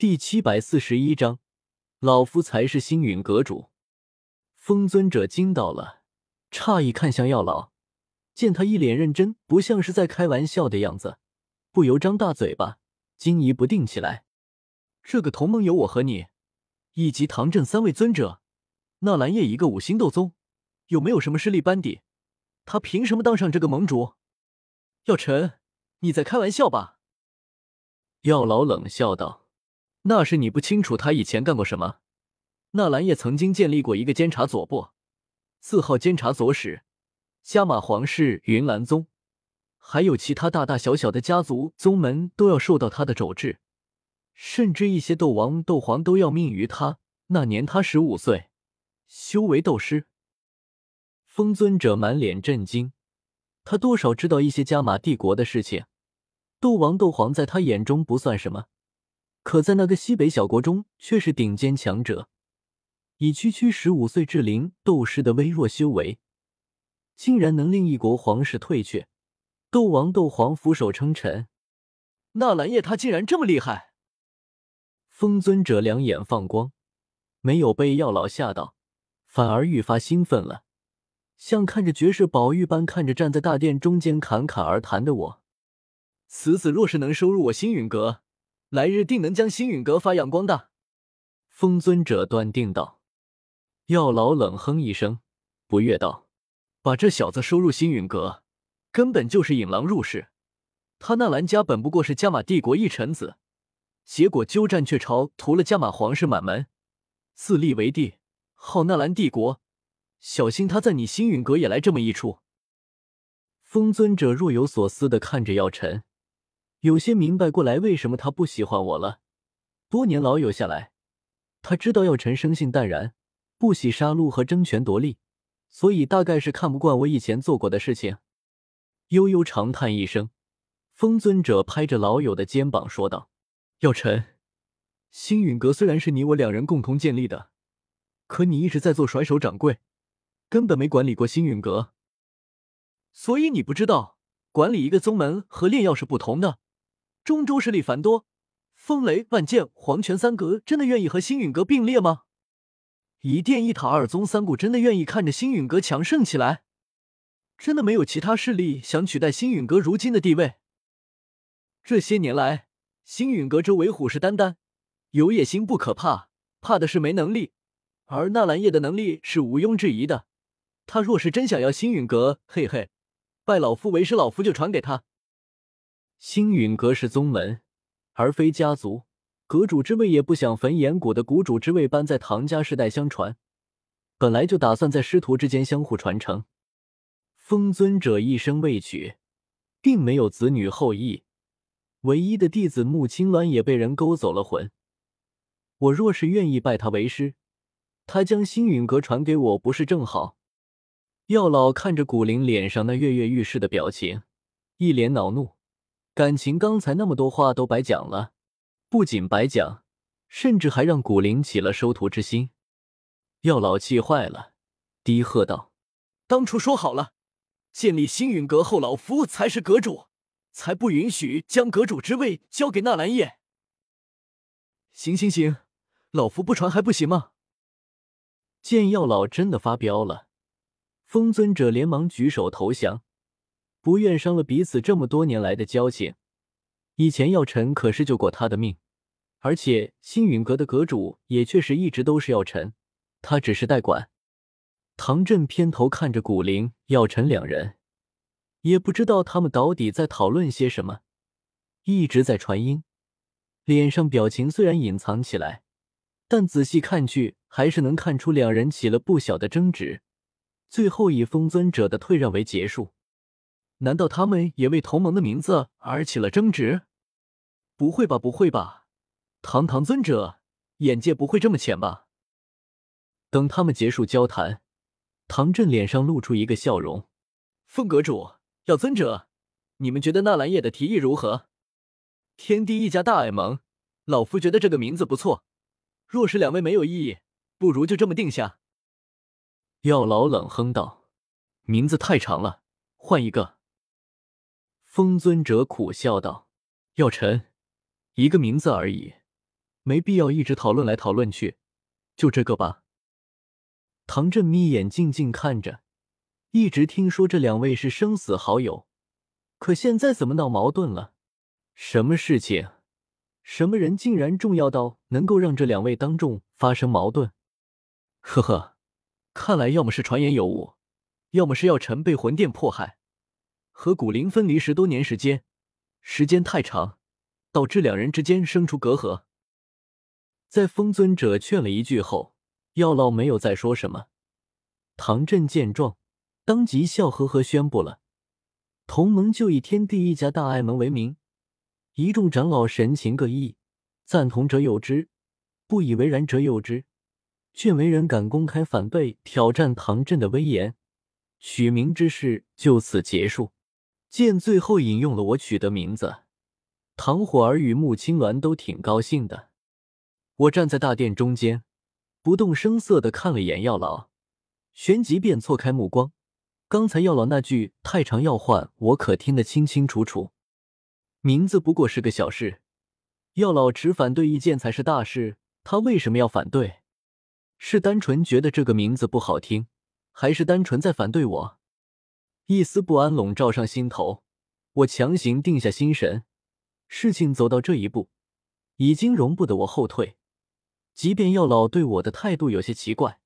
第七百四十一章，老夫才是星陨阁主。风尊者惊到了，诧异看向药老，见他一脸认真，不像是在开玩笑的样子，不由张大嘴巴，惊疑不定起来。这个同盟有我和你，以及唐镇三位尊者，纳兰叶一个五星斗宗，有没有什么势力班底？他凭什么当上这个盟主？药尘，你在开玩笑吧？药老冷笑道。那是你不清楚他以前干过什么。纳兰叶曾经建立过一个监察左部，字号监察左使，加马皇室、云岚宗，还有其他大大小小的家族宗门都要受到他的肘制，甚至一些斗王、斗皇都要命于他。那年他十五岁，修为斗师。风尊者满脸震惊，他多少知道一些加玛帝国的事情，斗王、斗皇在他眼中不算什么。可在那个西北小国中，却是顶尖强者。以区区十五岁至灵斗师的微弱修为，竟然能令一国皇室退却，斗王、斗皇俯首称臣。纳兰叶他竟然这么厉害！风尊者两眼放光，没有被药老吓到，反而愈发兴奋了，像看着绝世宝玉般看着站在大殿中间侃侃而谈的我。此子若是能收入我星陨阁。来日定能将星陨阁发扬光大，风尊者断定道。药老冷哼一声，不悦道：“把这小子收入星陨阁，根本就是引狼入室。他纳兰家本不过是加玛帝国一臣子，结果鸠占鹊巢，屠了加玛皇室满门，自立为帝，号纳兰帝国。小心他在你星陨阁也来这么一出。”风尊者若有所思的看着药尘。有些明白过来，为什么他不喜欢我了。多年老友下来，他知道药尘生性淡然，不喜杀戮和争权夺利，所以大概是看不惯我以前做过的事情。悠悠长叹一声，风尊者拍着老友的肩膀说道：“药尘，星陨阁虽然是你我两人共同建立的，可你一直在做甩手掌柜，根本没管理过星陨阁，所以你不知道管理一个宗门和炼药是不同的。”中州势力繁多，风雷、万剑、黄泉三阁真的愿意和星陨阁并列吗？一殿一塔二宗三谷真的愿意看着星陨阁强盛起来？真的没有其他势力想取代星陨阁如今的地位？这些年来，星陨阁周围虎视眈眈，有野心不可怕，怕的是没能力。而纳兰叶的能力是毋庸置疑的，他若是真想要星陨阁，嘿嘿，拜老夫为师，老夫就传给他。星陨阁是宗门，而非家族。阁主之位也不想焚岩谷的谷主之位般在唐家世代相传，本来就打算在师徒之间相互传承。风尊者一生未娶，并没有子女后裔，唯一的弟子穆青鸾也被人勾走了魂。我若是愿意拜他为师，他将星陨阁传给我，不是正好？药老看着古灵脸上那跃跃欲试的表情，一脸恼怒。感情刚才那么多话都白讲了，不仅白讲，甚至还让古灵起了收徒之心。药老气坏了，低喝道：“当初说好了，建立星陨阁后，老夫才是阁主，才不允许将阁主之位交给纳兰叶。”行行行，老夫不传还不行吗？见药老真的发飙了，风尊者连忙举手投降。不愿伤了彼此这么多年来的交情。以前药尘可是救过他的命，而且星陨阁的阁主也确实一直都是药尘，他只是代管。唐振偏头看着古灵、药尘两人，也不知道他们到底在讨论些什么，一直在传音，脸上表情虽然隐藏起来，但仔细看去还是能看出两人起了不小的争执，最后以风尊者的退让为结束。难道他们也为同盟的名字而起了争执？不会吧，不会吧！堂堂尊者，眼界不会这么浅吧？等他们结束交谈，唐振脸上露出一个笑容：“凤阁主，要尊者，你们觉得纳兰叶的提议如何？天地一家大爱盟，老夫觉得这个名字不错。若是两位没有异议，不如就这么定下。”药老冷哼道：“名字太长了，换一个。”风尊者苦笑道：“药尘，一个名字而已，没必要一直讨论来讨论去，就这个吧。唐振眯眼静静看着，一直听说这两位是生死好友，可现在怎么闹矛盾了？什么事情？什么人竟然重要到能够让这两位当众发生矛盾？呵呵，看来要么是传言有误，要么是药尘被魂殿迫害，和古灵分离十多年时间，时间太长，导致两人之间生出隔阂。在风尊者劝了一句后，药老没有再说什么。唐振见状，当即笑呵呵宣布了：“同盟就以天地一家大爱盟为名。”一众长老神情各异，赞同者有之，不以为然者有之，却没人敢公开反对挑战唐振的威严。取名之事就此结束。见最后引用了我取的名字，唐火儿与穆青鸾都挺高兴的。我站在大殿中间，不动声色的看了眼药老，旋即便错开目光。刚才药老那句太长要换，我可听得清清楚楚。名字不过是个小事，药老持反对意见才是大事。他为什么要反对？是单纯觉得这个名字不好听，还是单纯在反对我？一丝不安笼罩上心头，我强行定下心神。事情走到这一步，已经容不得我后退。即便药老对我的态度有些奇怪，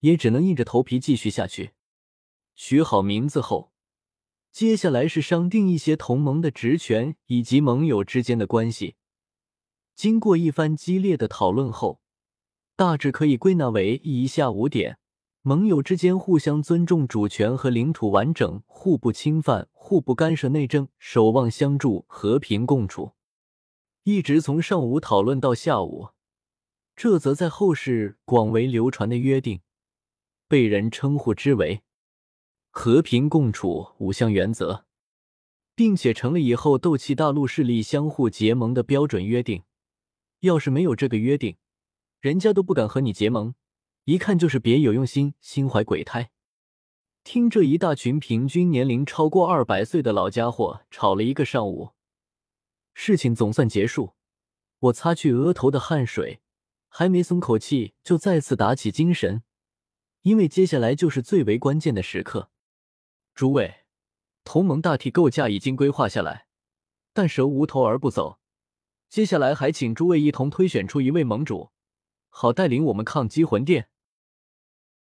也只能硬着头皮继续下去。取好名字后。接下来是商定一些同盟的职权以及盟友之间的关系。经过一番激烈的讨论后，大致可以归纳为以下五点：盟友之间互相尊重主权和领土完整，互不侵犯，互不干涉内政，守望相助，和平共处。一直从上午讨论到下午，这则在后世广为流传的约定，被人称呼之为。和平共处五项原则，并且成了以后斗气大陆势力相互结盟的标准约定。要是没有这个约定，人家都不敢和你结盟，一看就是别有用心、心怀鬼胎。听这一大群平均年龄超过二百岁的老家伙吵了一个上午，事情总算结束。我擦去额头的汗水，还没松口气，就再次打起精神，因为接下来就是最为关键的时刻。诸位，同盟大体构架已经规划下来，但蛇无头而不走。接下来还请诸位一同推选出一位盟主，好带领我们抗击魂殿。